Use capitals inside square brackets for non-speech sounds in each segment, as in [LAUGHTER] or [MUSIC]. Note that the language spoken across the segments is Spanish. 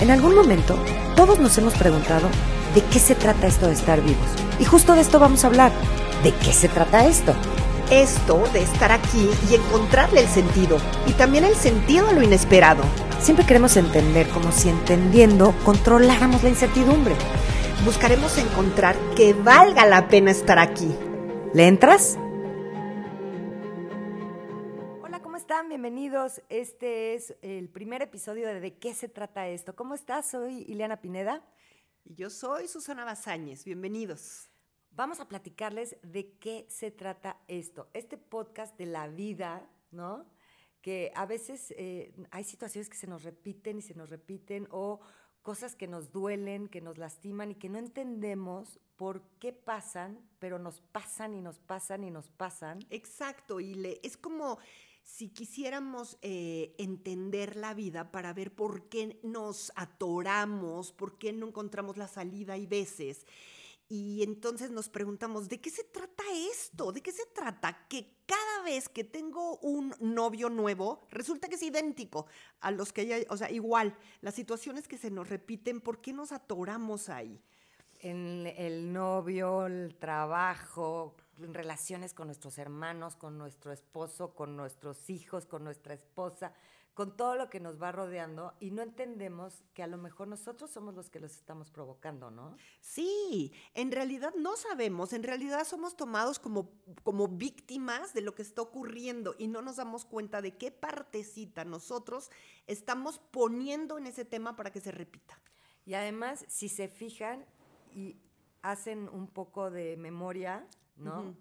En algún momento, todos nos hemos preguntado de qué se trata esto de estar vivos. Y justo de esto vamos a hablar. ¿De qué se trata esto? Esto de estar aquí y encontrarle el sentido. Y también el sentido a lo inesperado. Siempre queremos entender como si entendiendo controláramos la incertidumbre. Buscaremos encontrar que valga la pena estar aquí. ¿Le entras? Bienvenidos. Este es el primer episodio de ¿De qué se trata esto? ¿Cómo estás? Soy Ileana Pineda. Y yo soy Susana Bazáñez. Bienvenidos. Vamos a platicarles de qué se trata esto. Este podcast de la vida, ¿no? Que a veces eh, hay situaciones que se nos repiten y se nos repiten o cosas que nos duelen, que nos lastiman y que no entendemos por qué pasan, pero nos pasan y nos pasan y nos pasan. Exacto, y le, es como si quisiéramos eh, entender la vida para ver por qué nos atoramos, por qué no encontramos la salida y veces. Y entonces nos preguntamos, ¿de qué se trata esto? ¿De qué se trata? Que cada vez que tengo un novio nuevo, resulta que es idéntico a los que ya, o sea, igual, las situaciones que se nos repiten, ¿por qué nos atoramos ahí? En el novio, el trabajo, relaciones con nuestros hermanos, con nuestro esposo, con nuestros hijos, con nuestra esposa con todo lo que nos va rodeando y no entendemos que a lo mejor nosotros somos los que los estamos provocando, ¿no? Sí, en realidad no sabemos, en realidad somos tomados como, como víctimas de lo que está ocurriendo y no nos damos cuenta de qué partecita nosotros estamos poniendo en ese tema para que se repita. Y además, si se fijan y hacen un poco de memoria, ¿no?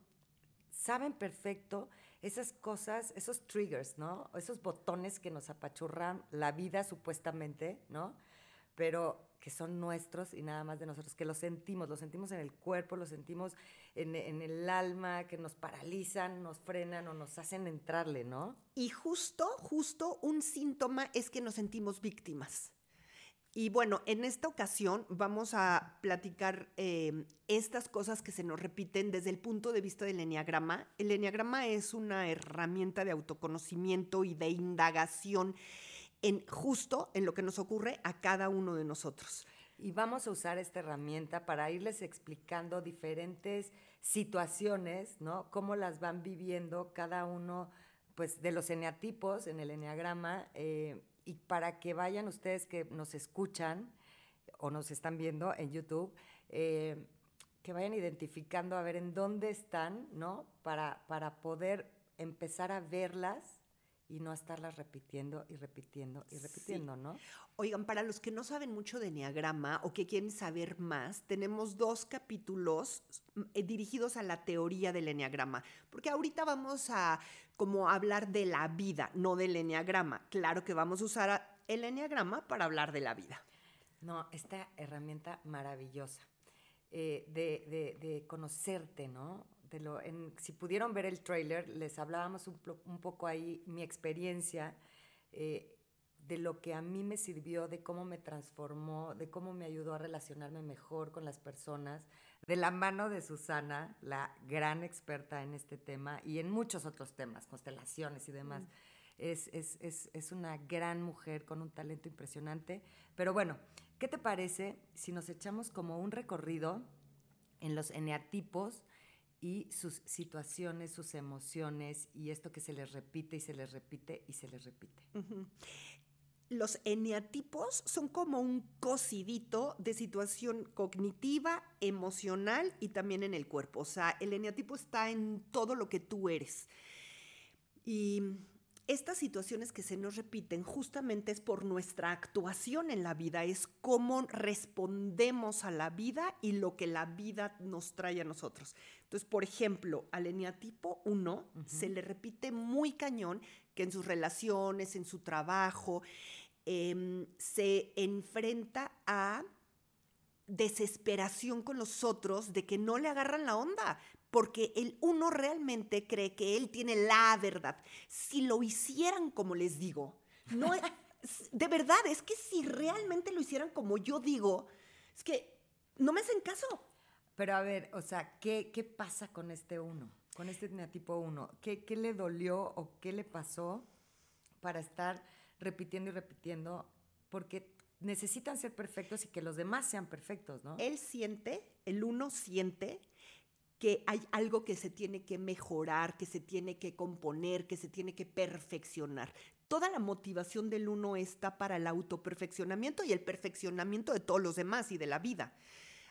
Saben perfecto esas cosas, esos triggers, ¿no? Esos botones que nos apachurran la vida supuestamente, ¿no? Pero que son nuestros y nada más de nosotros, que los sentimos, los sentimos en el cuerpo, los sentimos en, en, el alma, que nos paralizan, nos frenan o nos hacen entrarle, ¿no? Y justo, justo un síntoma es que nos sentimos víctimas. Y bueno, en esta ocasión vamos a platicar em, estas cosas que se nos repiten desde el punto de vista del enneagrama. El enneagrama es una herramienta de autoconocimiento y de indagación en justo en lo que nos ocurre a cada uno de nosotros. Y vamos a usar esta herramienta para irles explicando diferentes situaciones, ¿no? Cómo las van viviendo cada uno, pues, de los eneatipos en el enneagrama. Eh, y para que vayan ustedes que nos escuchan o nos están viendo en YouTube, eh, que vayan identificando a ver en dónde están, ¿no? Para, para poder empezar a verlas y no estarlas repitiendo y repitiendo y repitiendo, ¿no? Oigan, para los que no saben mucho de Enneagrama o que quieren saber más, tenemos dos capítulos eh, dirigidos a la teoría del Enneagrama, porque ahorita vamos a como hablar de la vida, no del Enneagrama. Claro que vamos a usar el Enneagrama para hablar de la vida. No, esta herramienta maravillosa eh, de, de conocerte, ¿no? Si pudieron ver el trailer, les hablábamos un, poco ahí mi experiencia eh, de lo que a mí me sirvió, de cómo me transformó, de cómo me ayudó a relacionarme mejor con las personas, de la mano de Susana, la gran experta en este tema y en muchos otros temas, constelaciones y demás. Mm. Es, es, es, es, una gran mujer con un talento impresionante. Pero bueno, ¿qué te parece si nos echamos como un recorrido en los eneatipos y sus situaciones, sus emociones y esto que se les repite y se les repite y se les repite. Los eneatipos son como un cosidito de situación cognitiva, emocional y también en el cuerpo. O sea, el eneatipo está en todo lo que tú eres. Y estas situaciones que se nos repiten justamente es por nuestra actuación en la vida, es cómo respondemos a la vida y lo que la vida nos trae a nosotros. Entonces, por ejemplo, al eneatipo 1 se le repite muy cañón que en sus relaciones, en su trabajo, em, se enfrenta a desesperación con los otros de que no le agarran la onda, porque el uno realmente cree que él tiene la verdad. Si lo hicieran como les digo, no [LAUGHS] de verdad, es que si realmente lo hicieran como yo digo, es que no me hacen caso. Pero a ver, o sea, ¿qué, qué pasa con este uno? Con este tipo uno? ¿Qué, ¿Qué le dolió o qué le pasó para estar repitiendo y repitiendo? Porque necesitan ser perfectos y que los demás sean perfectos, ¿no? Él siente, el uno siente que hay algo que se tiene que mejorar, que se tiene que componer, que se tiene que perfeccionar. Toda la motivación del uno está para el autoperfeccionamiento y el perfeccionamiento de todos los demás y de la vida.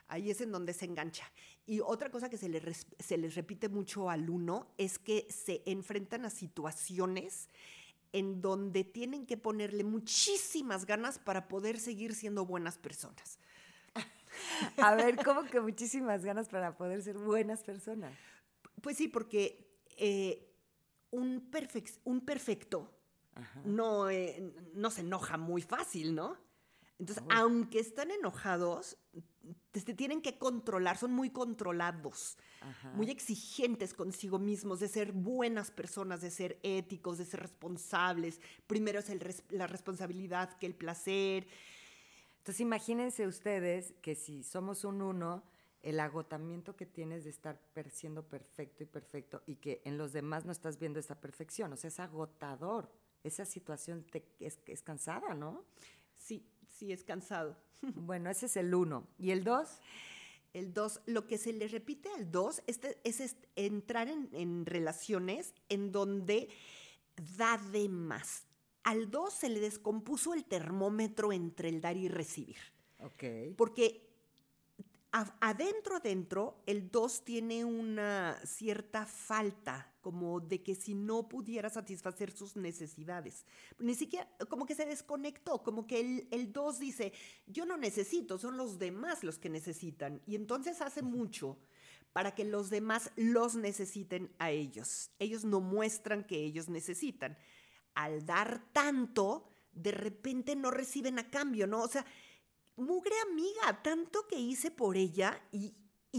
Ahí es en donde se engancha. Y otra cosa que se, se les repite mucho al uno es que se enfrentan a situaciones en donde tienen que ponerle muchísimas ganas para poder seguir siendo buenas personas. [LAUGHS] A ver, ¿cómo que muchísimas ganas para poder ser buenas personas? Pues sí, porque eh, un, un perfecto no, eh, no se enoja muy fácil, ¿no? Entonces, aunque están enojados, te, tienen que controlar, son muy controlados, muy exigentes consigo mismos, de ser buenas personas, de ser éticos, de ser responsables. Primero es la responsabilidad que el placer. Entonces, imagínense ustedes que si somos un uno, el agotamiento que tienes de estar siendo perfecto y perfecto y que en los demás no estás viendo esa perfección, o sea, es agotador. Esa situación te, es, es cansada, ¿no? Sí, sí, es cansado. [LAUGHS] Bueno, ese es el uno. ¿Y el dos? El dos, lo que se le repite al dos este, es, entrar en, en, relaciones en donde da de más. Al dos se le descompuso el termómetro entre el dar y recibir. Ok. Porque adentro, adentro, el 2 tiene una cierta falta, como de que si no pudiera satisfacer sus necesidades. Ni siquiera, como que se desconectó, como que el 2 dice, yo no necesito, son los demás los que necesitan. Y entonces hace mucho para que los demás los necesiten a ellos. Ellos no muestran que ellos necesitan. Al dar tanto, de repente no reciben a cambio, ¿no? O sea, mugre amiga, tanto que hice por ella y,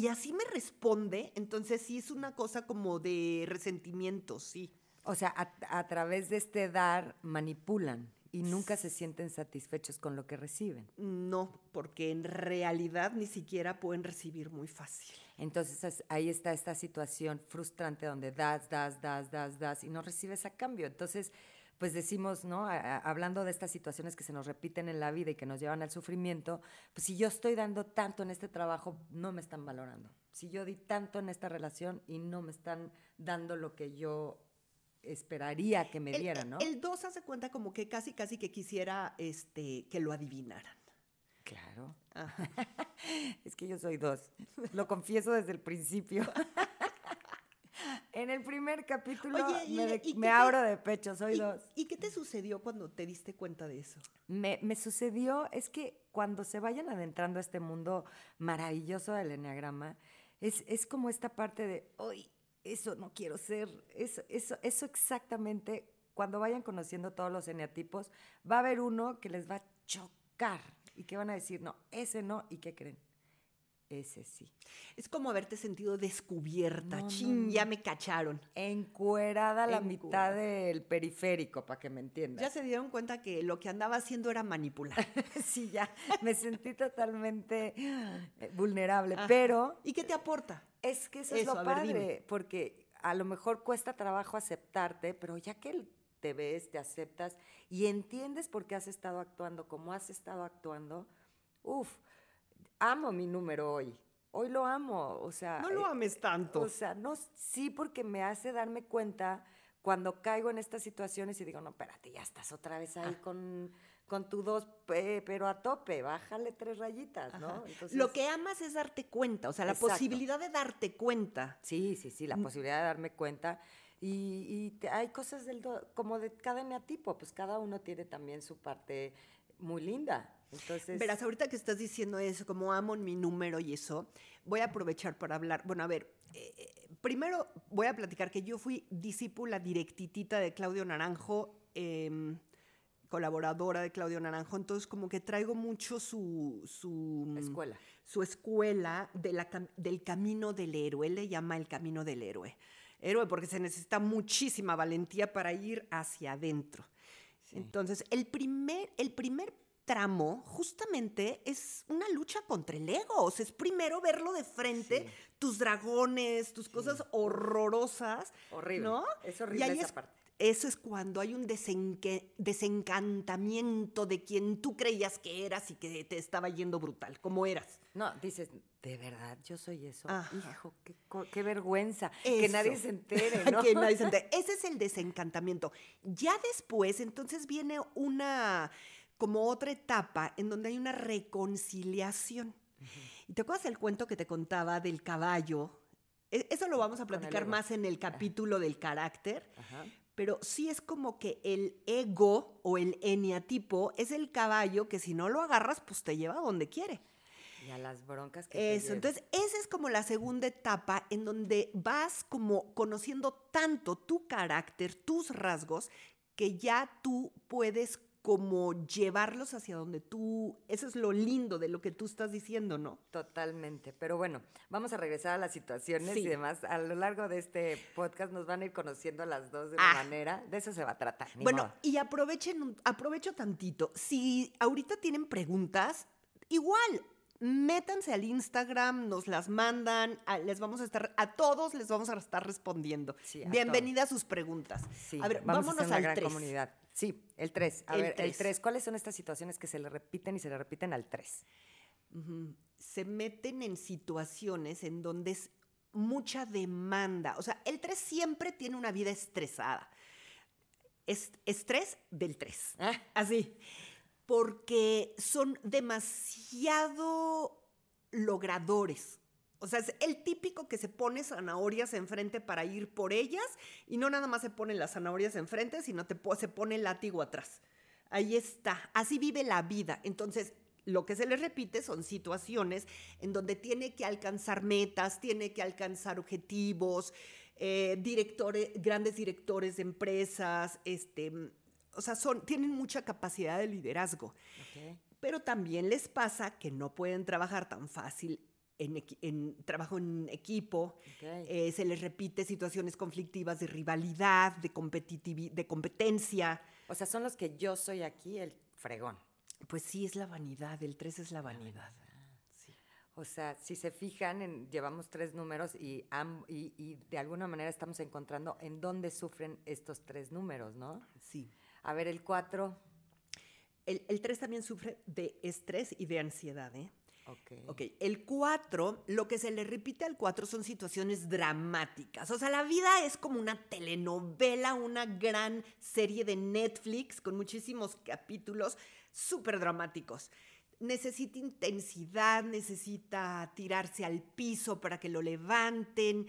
así me responde, entonces sí es una cosa como de resentimiento, sí. O sea, a, través de este dar manipulan y nunca se sienten satisfechos con lo que reciben. No, porque en realidad ni siquiera pueden recibir muy fácil. Entonces ahí está esta situación frustrante donde das, das, das, das, das y no recibes a cambio. Entonces pues decimos, ¿no? hablando de estas situaciones que se nos repiten en la vida y que nos llevan al sufrimiento, pues si yo estoy dando tanto en este trabajo, no me están valorando. Si yo di tanto en esta relación y no me están dando lo que yo esperaría que me dieran, ¿no? El 2 hace cuenta como que casi, casi que quisiera este, que lo adivinaran. Claro. [LAUGHS] es que yo soy dos. Lo confieso desde el principio. [LAUGHS] En el primer capítulo me, abro de pecho, soy dos. ¿Y qué te sucedió cuando te diste cuenta de eso? Me, sucedió, es que cuando se vayan adentrando a este mundo maravilloso del enneagrama, es, es como esta parte de, hoy eso no quiero ser, eso, eso, eso exactamente, cuando vayan conociendo todos los eneatipos, va a haber uno que les va a chocar y que van a decir, no, ese no, ¿y qué creen? Ese sí. Es como haberte sentido descubierta. Chin, ya me cacharon. Encuerada la mitad del periférico, para que me entiendas. Ya se dieron cuenta que lo que andaba haciendo era manipular. [LAUGHS] sí, ya. Me sentí totalmente eh, vulnerable. Pero. ¿Y qué te aporta? Es que eso, es lo padre. Porque a lo mejor cuesta trabajo aceptarte, pero ya que te ves, te aceptas y entiendes por qué has estado actuando como has estado actuando, uff amo mi número hoy. Hoy lo amo, o sea... No lo eh, ames tanto. O sea, no, sí porque me hace darme cuenta cuando caigo en estas situaciones y digo, no, espérate, ya estás otra vez ahí con, con tu dos, pero a tope, bájale tres rayitas, ¿no? Lo que amas es darte cuenta, o sea, la posibilidad de darte cuenta. Sí, sí, sí, la mm. posibilidad de darme cuenta. Y, hay cosas del como de cada eneatipo, pues cada uno tiene también su parte muy linda. Entonces... Verás, ahorita que estás diciendo eso, como amo mi número y eso, voy a aprovechar para hablar. Bueno, a ver, eh, eh, primero voy a platicar que yo fui discípula directitita de Claudio Naranjo, em, colaboradora de Claudio Naranjo, entonces como que traigo mucho su... su escuela. Su escuela de la, del camino del héroe, él le llama el camino del héroe. Héroe porque se necesita muchísima valentía para ir hacia adentro. Entonces, el primer, el primer tramo justamente es una lucha contra el ego. O sea, es primero verlo de frente, tus dragones, tus cosas horrorosas. Horrible. ¿No? Es horrible esa parte. Eso es cuando hay un desenque- desencantamiento de quien tú creías que eras y que te estaba yendo brutal, como eras. No, dices, ¿de verdad yo soy eso? Ajá. Hijo, qué, vergüenza. Que nadie se entere, [LAUGHS] ¿no? que nadie se [LAUGHS] entere. Ese es el desencantamiento. Ya después, entonces viene una, como otra etapa en donde hay una reconciliación. ¿Y te acuerdas del cuento que te contaba del caballo? E- Eso lo vamos a el platicar más en el capítulo del carácter. Ajá. Pero sí es como que el ego o el eniatipo es el caballo que si no lo agarras, pues te lleva a donde quiere. Y a las broncas que Eso, entonces esa es como la segunda etapa en donde vas como conociendo tanto tu carácter, tus rasgos, que ya tú puedes como llevarlos hacia donde tú, eso es lo lindo de lo que tú estás diciendo, ¿no? Totalmente. Pero bueno, vamos a regresar a las situaciones Sí. y demás. A lo largo de este podcast nos van a ir conociendo a las dos de una Ah. manera. De eso se va a tratar. Bueno, modo. y aprovechen, un- aprovecho tantito. Si ahorita tienen preguntas, igual, métanse al Instagram, nos las mandan, a- les vamos a estar, a todos les vamos a estar respondiendo. Sí, a Bienvenida a sus preguntas. Sí, a ver, vamos vámonos a al gran 3. comunidad. Sí, el 3. A El ver, el tres. 3. ¿Cuáles son estas situaciones que se le repiten y se le repiten al 3? Ujú. Se meten en situaciones en donde es mucha demanda. O sea, el 3 siempre tiene una vida estresada. Es, estrés del 3. Ah, Así. Porque son demasiado logradores. O sea, es el típico que se pone zanahorias enfrente para ir por ellas y no nada más se pone las zanahorias enfrente, sino te, se pone el látigo atrás. Ahí está. Así vive la vida. Entonces, lo que se le repite son situaciones en donde tiene que alcanzar metas, tiene que alcanzar objetivos, eh, directores, grandes directores de empresas, este, o sea, son, tienen mucha capacidad de liderazgo. Pero también les pasa que no pueden trabajar tan fácil en, en trabajo en equipo. ok. Eh, se les repite situaciones conflictivas de rivalidad, de, de competencia. O sea, son los que yo soy aquí el fregón. Pues sí, es la vanidad, el 3 es la vanidad. Sí. O sea, si se fijan, en- llevamos tres números y, y, y de alguna manera estamos encontrando en dónde sufren estos tres números, ¿no? sí. A ver, el 4. El, el 3 también sufre de estrés y de ansiedad, ¿eh? Ok. Ok, el 4, lo que se le repite al 4 son situaciones dramáticas. O sea, la vida es como una telenovela, una gran serie de Netflix con muchísimos capítulos súper dramáticos. Necesita intensidad, necesita tirarse al piso para que lo levanten.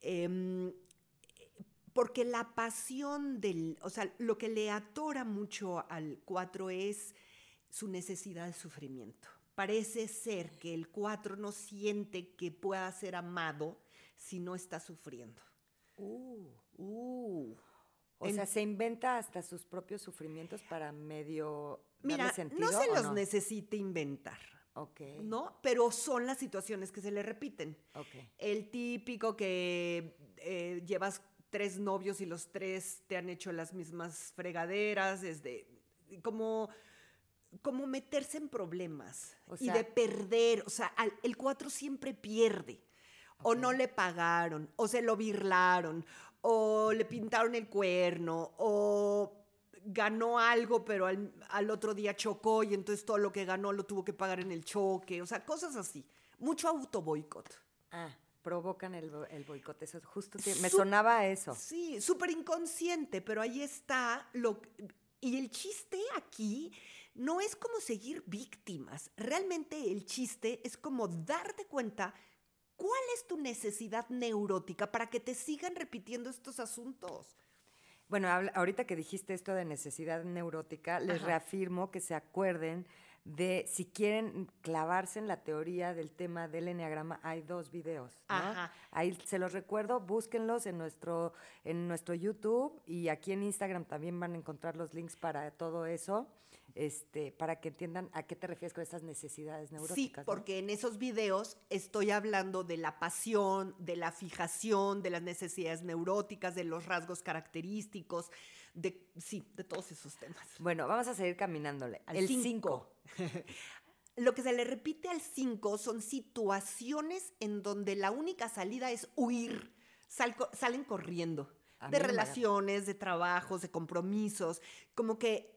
em, porque la pasión del, o sea, lo que le atora mucho al 4 es su necesidad de sufrimiento. Parece ser que el 4 no siente que pueda ser amado si no está sufriendo. Uh. Uh. O En- sea, se inventa hasta sus propios sufrimientos para medio Mira, darle sentido. no se ¿o los no? necesita inventar, Ok. ¿no? Pero son las situaciones que se le repiten. Ok. El típico que eh, llevas tres novios y los tres te han hecho las mismas fregaderas, es de como, como meterse en problemas O y de perder. O sea, al- el cuatro siempre pierde. O no le pagaron, o se lo birlaron, o le pintaron el cuerno, o ganó algo, pero al, al otro día chocó y entonces todo lo que ganó lo tuvo que pagar en el choque. O sea, cosas así. Mucho auto boicot. Ah, provocan el, el boicot. Eso justo me sonaba a eso. Sí, súper inconsciente, pero ahí está lo y el chiste aquí no es como seguir víctimas. Realmente el chiste es como darte cuenta cuál es tu necesidad neurótica para que te sigan repitiendo estos asuntos. Bueno, ahorita que dijiste esto de necesidad neurótica, les Ajá. reafirmo que se acuerden de si quieren clavarse en la teoría del tema del enneagrama, hay dos videos. ¿no? Ajá. Ahí se los recuerdo, búsquenlos en nuestro, en nuestro YouTube y aquí en Instagram también van a encontrar los links para todo eso, este, para que entiendan a qué te refieres con esas necesidades Sí, neuróticas. ¿no? porque en esos videos estoy hablando de la pasión, de la fijación, de las necesidades neuróticas, de los rasgos característicos, de sí, de todos esos temas. Bueno, vamos a seguir caminándole. Al el cinco. 5. [LAUGHS] Lo que se le repite al 5 son situaciones en donde la única salida es huir. Sal- salen corriendo. A de relaciones, de trabajos, de compromisos, como que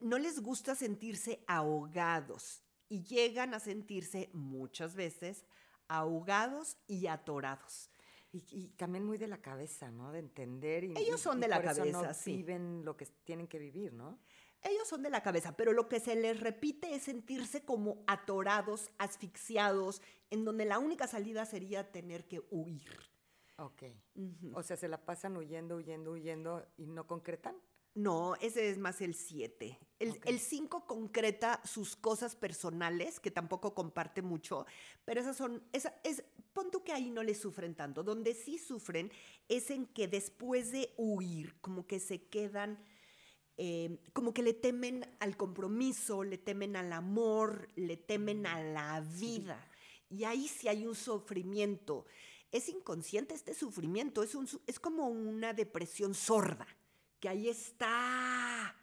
no les gusta sentirse ahogados y llegan a sentirse muchas veces ahogados y atorados. Y, y también muy de la cabeza, ¿no? De entender. Y, Ellos y- son y de la por eso cabeza, no sí. viven lo que tienen que vivir, ¿no? Ellos son de la cabeza, pero lo que se les repite es sentirse como atorados, asfixiados, en donde la única salida sería tener que huir. Ok. Ujú. O sea, se la pasan huyendo, huyendo, huyendo y no concretan. No, ese es más el 7. El Ok. 5 concreta sus cosas personales, que tampoco comparte mucho, pero esas son, esa, es, pon tú que ahí no le sufren tanto. Donde sí sufren es en que después de huir, como que se quedan, eh, como que le temen al compromiso, le temen al amor, le temen a la vida. Y ahí sí hay un sufrimiento. Es inconsciente este sufrimiento, es, un, es como una depresión sorda, que ahí está.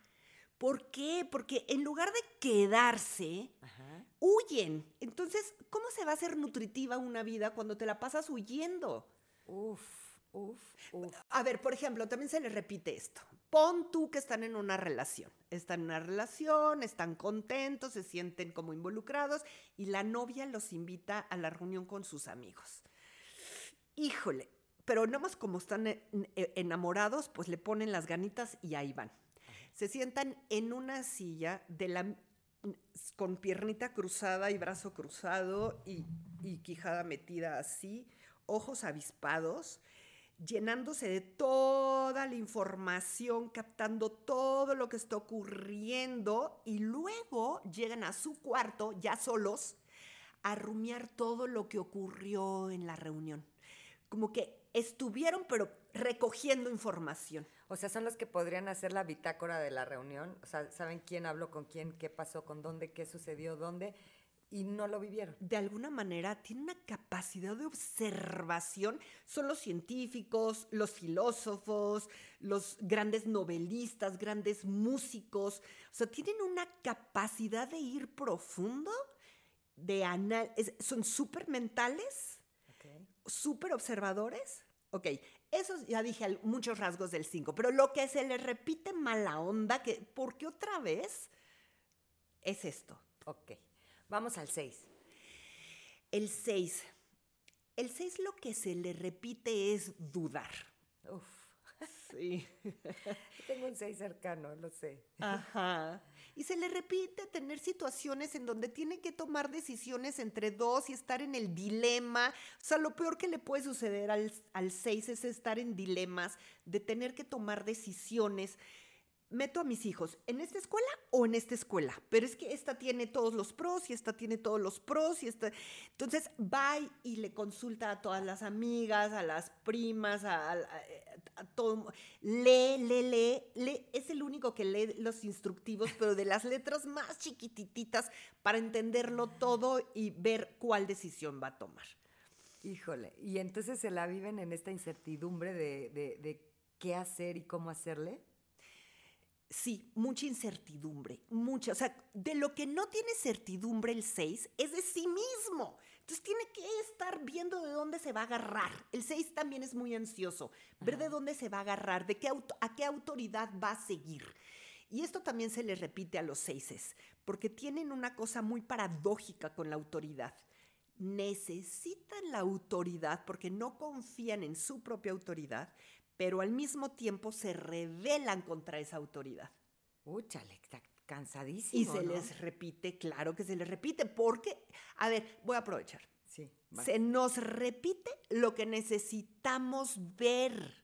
¿Por qué? Porque en lugar de quedarse, Ajá. Huyen. Entonces, ¿cómo se va a hacer nutritiva una vida cuando te la pasas huyendo? Uf, uf, uf. A ver, por ejemplo, también se les repite esto. Pon tú que están en una relación. Están en una relación, están contentos, se sienten como involucrados y la novia los invita a la reunión con sus amigos. Híjole, pero nada más como están eh, enamorados, pues le ponen las ganitas y ahí van. Se sientan en una silla de la con piernita cruzada y brazo cruzado y, quijada metida así, ojos avispados, llenándose de toda la información, captando todo lo que está ocurriendo y luego llegan a su cuarto ya solos a rumiar todo lo que ocurrió en la reunión. Como que estuvieron pero recogiendo información. O sea, son los que podrían hacer la bitácora de la reunión. O sea, saben quién habló con quién, qué pasó, con dónde, qué sucedió, dónde, y no lo vivieron. de alguna manera tienen una capacidad de observación. Son los científicos, los filósofos, los grandes novelistas, grandes músicos. O sea, tienen una capacidad de ir profundo, de anal es- son súper mentales, Ok. súper observadores. Ok, esos ya dije muchos rasgos del 5, pero lo que se les repite mala onda, que porque otra vez es esto. Ok. Vamos al 6. El 6. El 6 lo que se le repite es dudar. Uf. Sí. [LAUGHS] Tengo un 6 cercano, lo sé. Ajá. Y se le repite tener situaciones en donde tiene que tomar decisiones entre dos y estar en el dilema. O sea, lo peor que le puede suceder al, al 6 es estar en dilemas de tener que tomar decisiones. Meto a mis hijos en esta escuela o en esta escuela, pero es que esta tiene todos los pros y esta tiene todos los pros y esta. Entonces va y le consulta a todas las amigas, a las primas, a, a- a todo. Lee, lee, lee, lee. Es el único que lee los instructivos, pero de las letras más chiquitititas para entenderlo todo y ver cuál decisión va a tomar. Híjole. Y entonces se la viven en esta incertidumbre de, qué hacer y cómo hacerle. Sí, mucha incertidumbre, mucha. O sea, de lo que no tiene certidumbre el 6 es de sí mismo. Entonces tiene que estar viendo de dónde se va a agarrar. El 6 también es muy ansioso, ver de dónde se va a agarrar, de qué a qué autoridad va a seguir. Y esto también se le repite a los seises, porque tienen una cosa muy paradójica con la autoridad. Necesitan la autoridad porque no confían en su propia autoridad, pero al mismo tiempo se rebelan contra esa autoridad. Úchale, está cansadísimo. Y se ¿no? les repite, claro que se les repite, porque, a ver, voy a aprovechar. Sí. Se nos repite lo que necesitamos ver.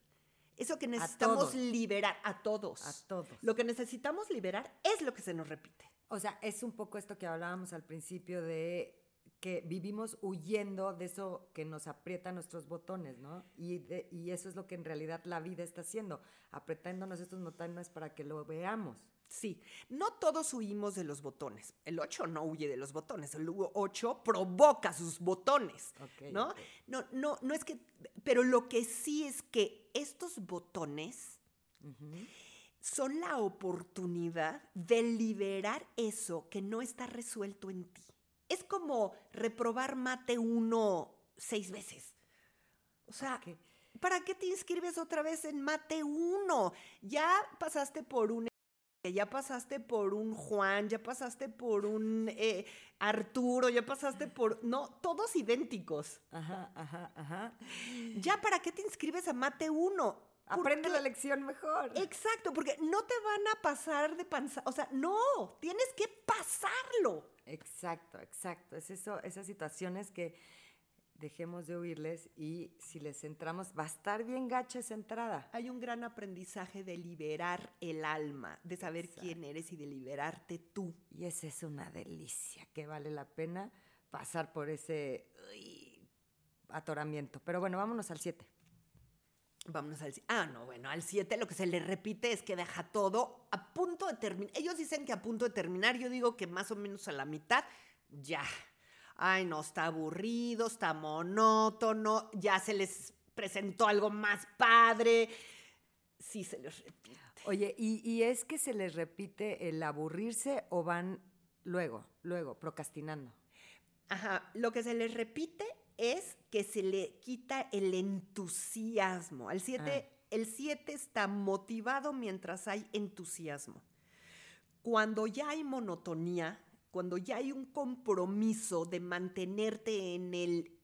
Eso que necesitamos todos. liberar a todos. A todos. Lo que necesitamos liberar es lo que se nos repite. O sea, es un poco esto que hablábamos al principio de que vivimos huyendo de eso que nos aprieta nuestros botones, ¿no? Y, de- y eso es lo que en realidad la vida está haciendo, apretándonos estos botones para que lo veamos. Sí, no todos huimos de los botones. El 8 no huye de los botones. El 8 provoca sus botones. Ok, ¿No? ok. No, no, no es que. Pero lo que sí es que estos botones Ujú. son la oportunidad de liberar eso que no está resuelto en ti. Es como reprobar mate uno seis veces. O sea. ¿para qué te inscribes otra vez en Mate 1? Ya pasaste por un ya pasaste por un Juan, ya pasaste por un eh, Arturo, ya pasaste por... No, todos idénticos. Ajá, ajá, ajá. Ya, ¿para qué te inscribes a Mate 1? Aprende la lección mejor. Exacto, porque no te van a pasar de panza. O sea, no, tienes que pasarlo. Exacto, exacto. Es eso, esas situaciones que dejemos de oírles y si les entramos, va a estar bien gacha esa entrada. Hay un gran aprendizaje de liberar el alma, de saber quién eres y de liberarte tú. Y esa es una delicia, que vale la pena pasar por ese atoramiento. Pero bueno, vámonos al 7. Vámonos al 7. Ah, no, bueno, al 7 lo que se le repite es que deja todo a punto de terminar. Ellos dicen que a punto de terminar, yo digo que más o menos a la mitad, ya ay, no, está aburrido, está monótono, ya se les presentó algo más padre. Sí, se les repite. Oye, ¿y, es que se les repite el aburrirse o van luego, luego, procrastinando? Ajá, lo que se les repite es que se le quita el entusiasmo. Al 7, ah. el 7 está motivado mientras hay entusiasmo. Cuando ya hay monotonía, cuando ya hay un compromiso de mantenerte en el...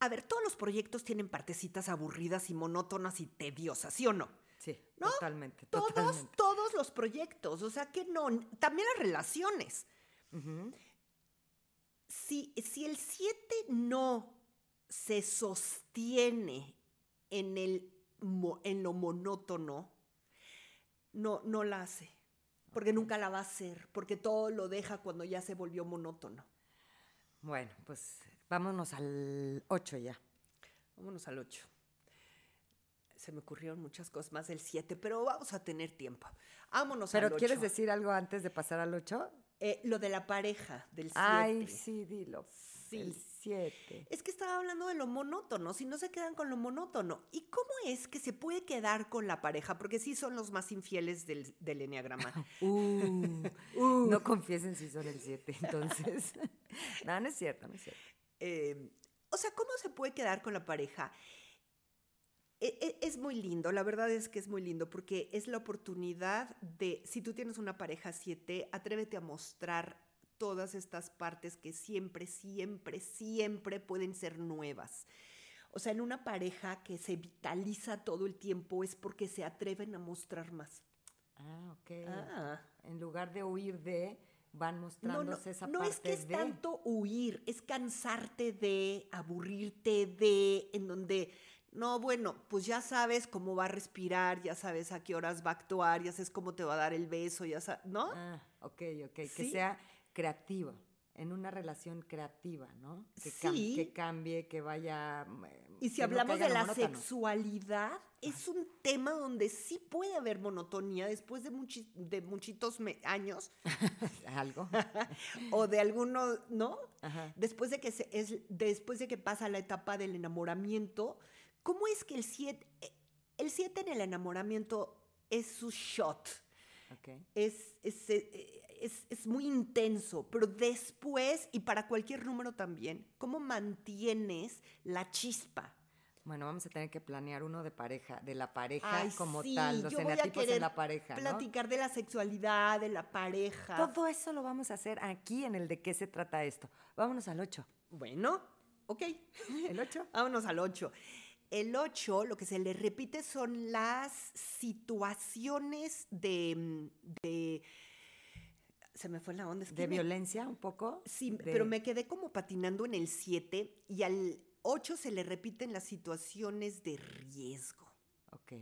A ver, todos los proyectos tienen partecitas aburridas y monótonas y tediosas, ¿sí o no? Sí, totalmente. Todos, todos los proyectos, o sea que no, también las relaciones. Si, si el 7 no se sostiene en, el, en lo monótono, no, no la hace porque nunca la va a hacer, porque todo lo deja cuando ya se volvió monótono. Bueno, pues vámonos al 8 ya. Vámonos al 8. Se me ocurrieron muchas cosas más del 7, pero vamos a tener tiempo. Vámonos al 8. ¿Pero quieres decir algo antes de pasar al 8? Eh, lo de la pareja, del 7. Ay, sí, dilo. Sí. siete. Es que estaba hablando de lo monótono, si no se quedan con lo monótono. ¿Y cómo es que se puede quedar con la pareja? Porque sí son los más infieles del, del enneagrama. [LAUGHS] Uh, uh. No confiesen si son el siete, entonces. [LAUGHS] no, no es cierto, no es cierto. Eh, o sea, ¿cómo se puede quedar con la pareja? E, e, es muy lindo, la verdad es que es muy lindo porque es la oportunidad de, si tú tienes una pareja siete, atrévete a mostrar todas estas partes que siempre, siempre, siempre pueden ser nuevas. O sea, en una pareja que se vitaliza todo el tiempo es porque se atreven a mostrar más. Ah, ok. Ah. En lugar de huir de, van mostrándose esa parte No es que es tanto huir, es cansarte de, aburrirte de, en donde, no, bueno, pues ya sabes cómo va a respirar, ya sabes a qué horas va a actuar, ya sabes cómo te va a dar el beso, ya sabes, ¿no? Ah, ok, ok. Que sea creativo, en una relación creativa, ¿no? Que, sí. que cambie, que vaya... Eh, y si hablamos de la sexualidad, es un tema donde sí puede haber monotonía después de, de muchitos años. [LAUGHS] Algo. [LAUGHS] o de algunos, ¿no? Después de que se, es, después de que pasa la etapa del enamoramiento, ¿cómo es que el 7 el siete en el enamoramiento es su shot? Okay. Es, es, eh, es, muy intenso, pero después, y para cualquier número también, ¿cómo mantienes la chispa? Bueno, vamos a tener que planear uno de pareja, de la pareja como tal, los eneatipos en la pareja. Platicar de la sexualidad, de la pareja. Todo eso lo vamos a hacer aquí en el de qué se trata esto. Vámonos al 8. Bueno, ok. ¿El 8? [LAUGHS] Vámonos al 8. El 8, lo que se le repite son las situaciones de se me fue la onda. ¿De violencia un poco? Sí, pero me quedé como patinando en el 7 y al 8 se le repiten las situaciones de riesgo. Ok.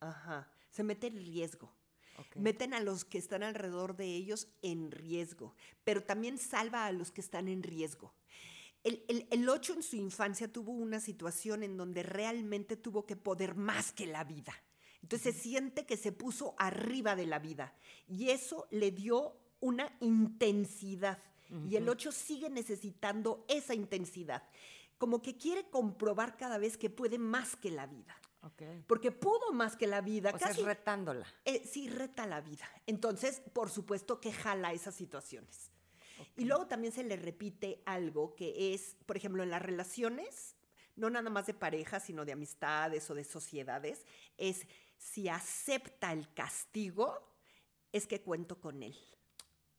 Ajá, se mete en riesgo. Meten a los que están alrededor de ellos en riesgo, pero también salva a los que están en riesgo. El, el, el 8 en su infancia tuvo una situación en donde realmente tuvo que poder más que la vida. Entonces se siente que se puso arriba de la vida y eso le dio una intensidad. Y el 8 sigue necesitando esa intensidad. Como que quiere comprobar cada vez que puede más que la vida. Porque pudo más que la vida. O casi, retándola. Eh, sí, reta la vida. Entonces, por supuesto que jala esas situaciones. Y luego también se le repite algo que es, por ejemplo, en las relaciones, no nada más de pareja, sino de amistades o de sociedades, es si acepta el castigo, es que cuento con él.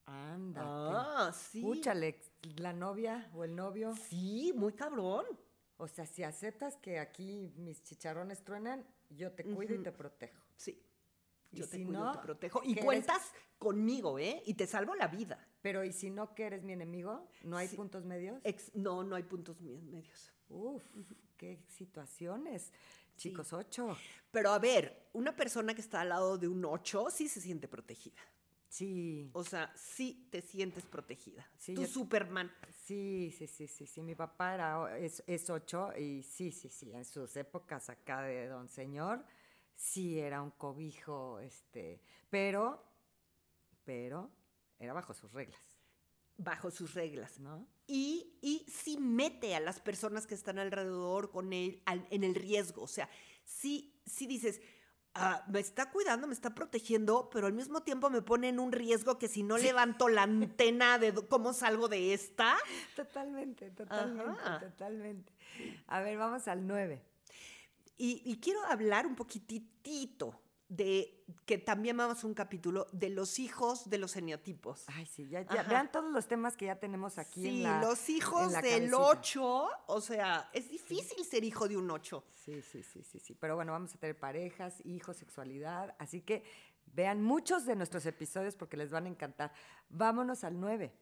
Anda. Ah, sí. Escúchale, la novia o el novio. Sí, muy cabrón. O sea, si aceptas que aquí mis chicharrones truenan, yo te cuido y te protejo. Sí. Y Yo te si cuido, no, te protejo. Y eres- cuentas conmigo, ¿eh? Y te salvo la vida. Pero ¿y si no que eres mi enemigo? ¿No hay Sí. puntos medios? Ex- no, no hay puntos medios. Uf, qué situaciones. Chicos, ocho. Pero a ver, una persona que está al lado de un 8 sí se siente protegida. Sí, O sea, sí te sientes protegida. Sí, yo- Superman. sí, sí, sí, sí, sí. Mi papá era, es, es ocho y sí, sí, sí. En sus épocas acá de don señor, sí era un cobijo, este, pero, pero era bajo sus reglas, bajo sus reglas. ¿no? Y, y sí mete a las personas que están alrededor con él al- en el riesgo. O sea, sí, sí dices, "Ah, me está cuidando, me está protegiendo, pero al mismo tiempo me pone en un riesgo que si no levanto la antena de cómo salgo de esta. Totalmente, totalmente, Ajá. totalmente. A ver, vamos al nueve. Y, y quiero hablar un poquitito de que también vamos a un capítulo de los hijos de los eneatipos. Ay, sí, ya, ya vean todos los temas que ya tenemos aquí sí, en la... los hijos la del cabecita. 8, o sea, es difícil ser hijo de un 8. Sí, sí, sí, sí, sí. Pero bueno, vamos a tener parejas, hijos, sexualidad. Así que vean muchos de nuestros episodios porque les van a encantar. Vámonos al 9.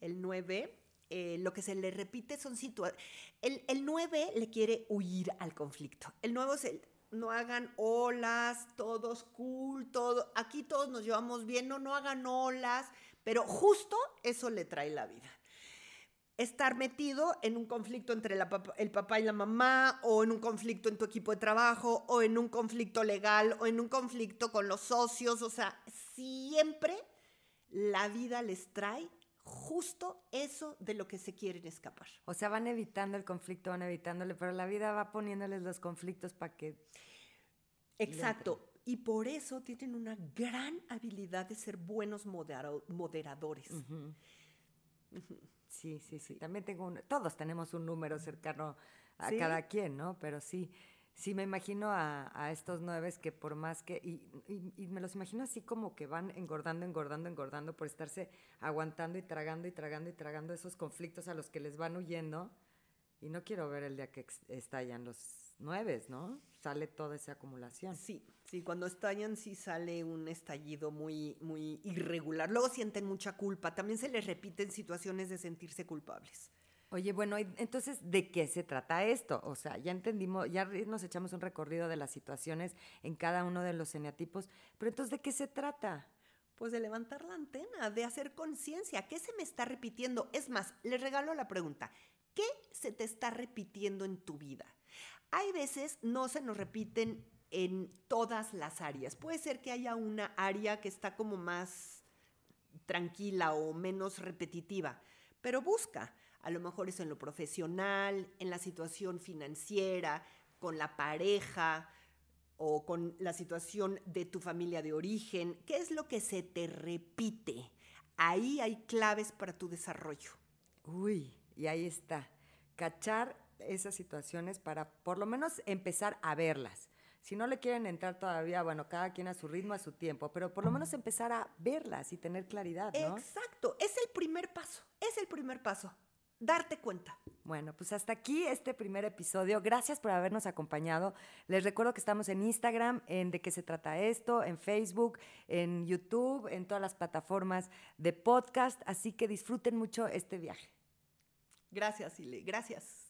El 9, eh, lo que se le repite son situaciones. El, el 9 le quiere huir al conflicto. El 9 es el. No hagan olas, todos cool, todo. Aquí todos nos llevamos bien, no, no hagan olas. Pero justo eso le trae la vida. Estar metido en un conflicto entre el papá y la mamá, o en un conflicto en tu equipo de trabajo, o en un conflicto legal, o en un conflicto con los socios. O sea, siempre la vida les trae justo eso de lo que se quieren escapar. O sea, van evitando el conflicto, van evitándole, pero la vida va poniéndoles los conflictos para que... Exacto. Y por eso tienen una gran habilidad de ser buenos modera- moderadores. Sí, sí, sí. También tengo un... Todos tenemos un número cercano a Sí. cada quien, ¿no? Pero sí, sí me imagino a, estos nueve que por más que... Y, me los imagino así como que van engordando, engordando, engordando por estarse aguantando y tragando y tragando y tragando esos conflictos a los que les van huyendo. Y no quiero ver el día que estallan los nueve, ¿no? Sale toda esa acumulación. Sí, sí, cuando estallan sí sale un estallido muy, muy irregular. Luego sienten mucha culpa. También se les repiten situaciones de sentirse culpables. Oye, bueno, entonces, ¿de qué se trata esto? O sea, ya entendimos, ya nos echamos un recorrido de las situaciones en cada uno de los eneatipos, pero entonces, ¿de qué se trata? Pues de levantar la antena, de hacer conciencia. ¿Qué se me está repitiendo? Es más, les regalo la pregunta. ¿Qué se te está repitiendo en tu vida? Hay veces no se nos repiten en todas las áreas. Puede ser que haya una área que está como más tranquila o menos repetitiva, pero busca. A lo mejor es en lo profesional, en la situación financiera, con la pareja o con la situación de tu familia de origen. ¿Qué es lo que se te repite? Ahí hay claves para tu desarrollo. Uy, y ahí está, cachar esas situaciones para por lo menos empezar a verlas. Si no le quieren entrar todavía, bueno, cada quien a su ritmo, a su tiempo, pero por lo menos empezar a verlas y tener claridad, ¿no? Exacto, es el primer paso, es el primer paso, darte cuenta. Bueno, pues hasta aquí este primer episodio. Gracias por habernos acompañado. Les recuerdo que estamos en Instagram, en de qué se trata esto, en Facebook, en YouTube, en todas las plataformas de podcast. Así que disfruten mucho este viaje. Gracias, Ile, gracias.